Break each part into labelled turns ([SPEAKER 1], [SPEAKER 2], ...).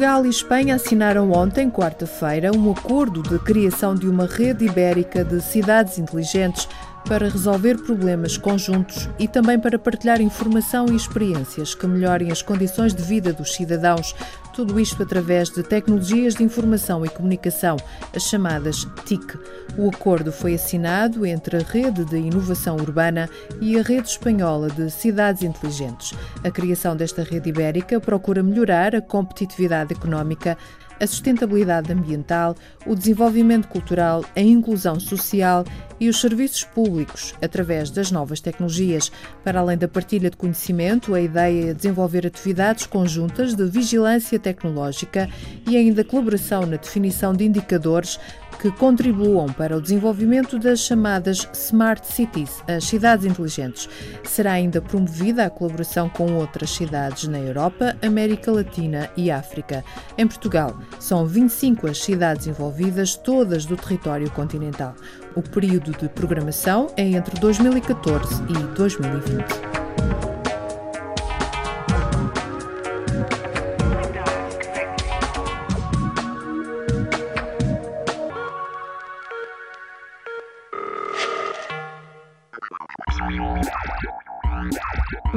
[SPEAKER 1] Portugal e Espanha assinaram ontem, quarta-feira, um acordo de criação de uma rede ibérica de cidades inteligentes para resolver problemas conjuntos e também para partilhar informação e experiências que melhorem as condições de vida dos cidadãos. Tudo isto através de tecnologias de informação e comunicação, as chamadas TIC. O acordo foi assinado entre a Rede de Inovação Urbana e a Rede Espanhola de Cidades Inteligentes. A criação desta rede ibérica procura melhorar a competitividade económica a sustentabilidade ambiental, o desenvolvimento cultural, a inclusão social e os serviços públicos através das novas tecnologias. Para além da partilha de conhecimento, a ideia é desenvolver atividades conjuntas de vigilância tecnológica e ainda colaboração na definição de indicadores que contribuam para o desenvolvimento das chamadas Smart Cities, as cidades inteligentes. Será ainda promovida a colaboração com outras cidades na Europa, América Latina e África. Em Portugal, são 25 as cidades envolvidas, todas do território continental. O período de programação é entre 2014 e 2020.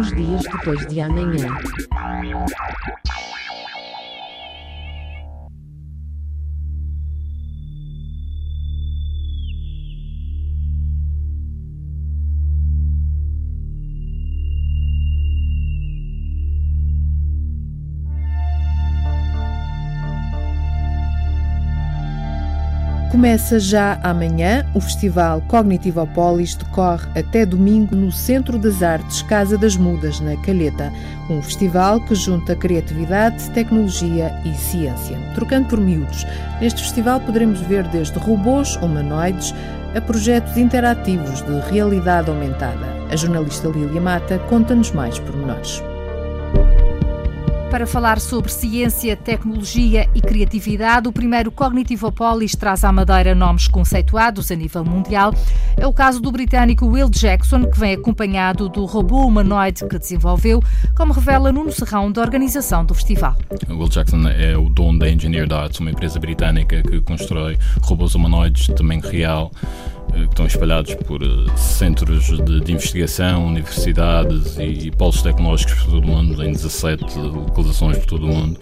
[SPEAKER 2] Os dias depois de amanhã.
[SPEAKER 1] Começa já amanhã o Festival Cognitivopolis, decorre até domingo no Centro das Artes Casa das Mudas, na Calheta. Um festival que junta criatividade, tecnologia e ciência. Trocando por miúdos, neste festival poderemos ver desde robôs humanoides a projetos interativos de realidade aumentada. A jornalista Lília Mata conta-nos mais pormenores.
[SPEAKER 3] Para falar sobre ciência, tecnologia e criatividade, o primeiro Cognitivopolis traz à Madeira nomes conceituados a nível mundial. É o caso do britânico Will Jackson, que vem acompanhado do robô humanoide que desenvolveu, como revela Nuno Serrão, da organização do festival.
[SPEAKER 4] Will Jackson é o dono da Engineered Arts, uma empresa britânica que constrói robôs humanoides de tamanho real que estão espalhados por eh, centros de, de investigação, universidades e, e, polos tecnológicos por todo o mundo, em 17 localizações por todo o mundo,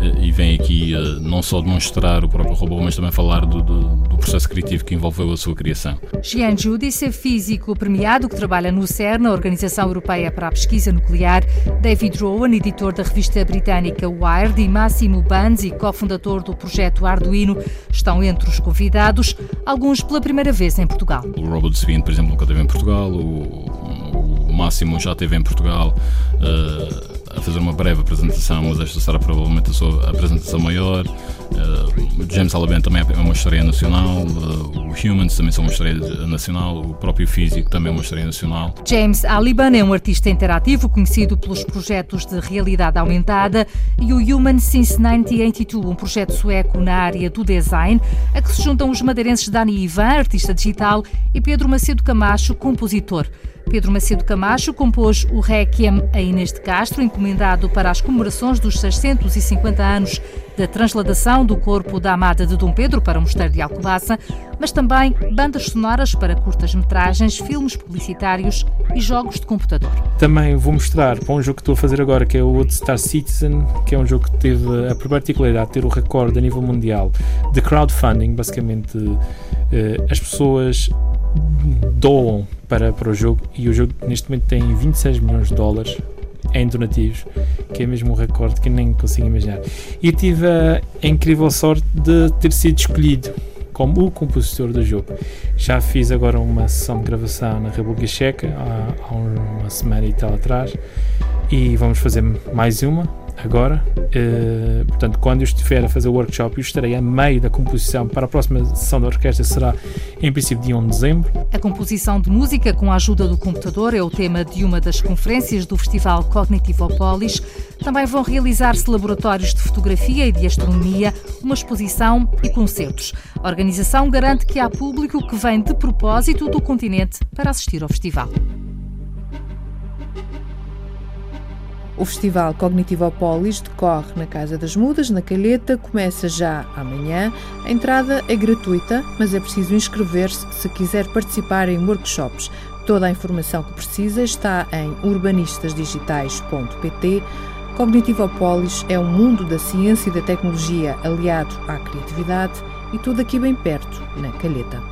[SPEAKER 4] eh, e vem aqui não só demonstrar o próprio robô, mas também falar do, do, do processo criativo que envolveu a sua criação.
[SPEAKER 3] Jean Judice é físico premiado que trabalha no CERN, a Organização Europeia para a Pesquisa Nuclear, David Rowan, editor da revista britânica Wired, e Máximo Banzi, cofundador do projeto Arduino, estão entre os convidados, alguns pela primeira vez em Portugal.
[SPEAKER 4] O Robert Swin, por exemplo, nunca esteve em Portugal, o, o Máximo já esteve em Portugal. Uh, a fazer uma breve apresentação, mas esta será provavelmente a sua apresentação maior. Uh, James Alabama também é uma história nacional, uh, o Humans também são uma história nacional, o próprio Físico também é uma história nacional.
[SPEAKER 3] James Aliban é um artista interativo conhecido pelos projetos de realidade aumentada e o Human Since 1982, um projeto sueco na área do design, a que se juntam os madeirenses Dani Ivan, artista digital, e Pedro Macedo Camacho, compositor. Pedro Macedo Camacho compôs o Requiem a Inês de Castro, encomendado para as comemorações dos 650 anos da transladação do corpo da amada de Dom Pedro para o Mosteiro de Alcobaça, mas também bandas sonoras para curtas-metragens, filmes publicitários e jogos de computador.
[SPEAKER 5] Também vou mostrar para um jogo que estou a fazer agora, que é o Star Citizen, que é um jogo que teve a particularidade de ter o recorde a nível mundial de crowdfunding. Basicamente, eh, as pessoas doam para, para o jogo e o jogo neste momento tem 26 milhões de dólares em donativos, que é mesmo um recorde que nem consigo imaginar. E tive a incrível sorte de ter sido escolhido como o compositor do jogo. Já fiz agora uma sessão de gravação na República Checa há, há uma semana e tal atrás e vamos fazer mais uma agora. Uh, portanto, quando eu estiver a fazer o workshop, eu estarei a meio da composição para a próxima sessão da orquestra, será em princípio dia 1 de dezembro.
[SPEAKER 3] A composição de música com a ajuda do computador é o tema de uma das conferências do Festival Cognitivopolis. Também vão realizar-se laboratórios de fotografia e de astronomia, uma exposição e concertos. A organização garante que há público que vem de propósito do continente para assistir ao festival.
[SPEAKER 1] O Festival Cognitivopolis decorre na Casa das Mudas, na Calheta, começa já amanhã. A entrada é gratuita, mas é preciso inscrever-se se quiser participar em workshops. Toda a informação que precisa está em urbanistasdigitais.pt. Cognitivopolis é um mundo da ciência e da tecnologia aliado à criatividade e tudo aqui bem perto, na Calheta.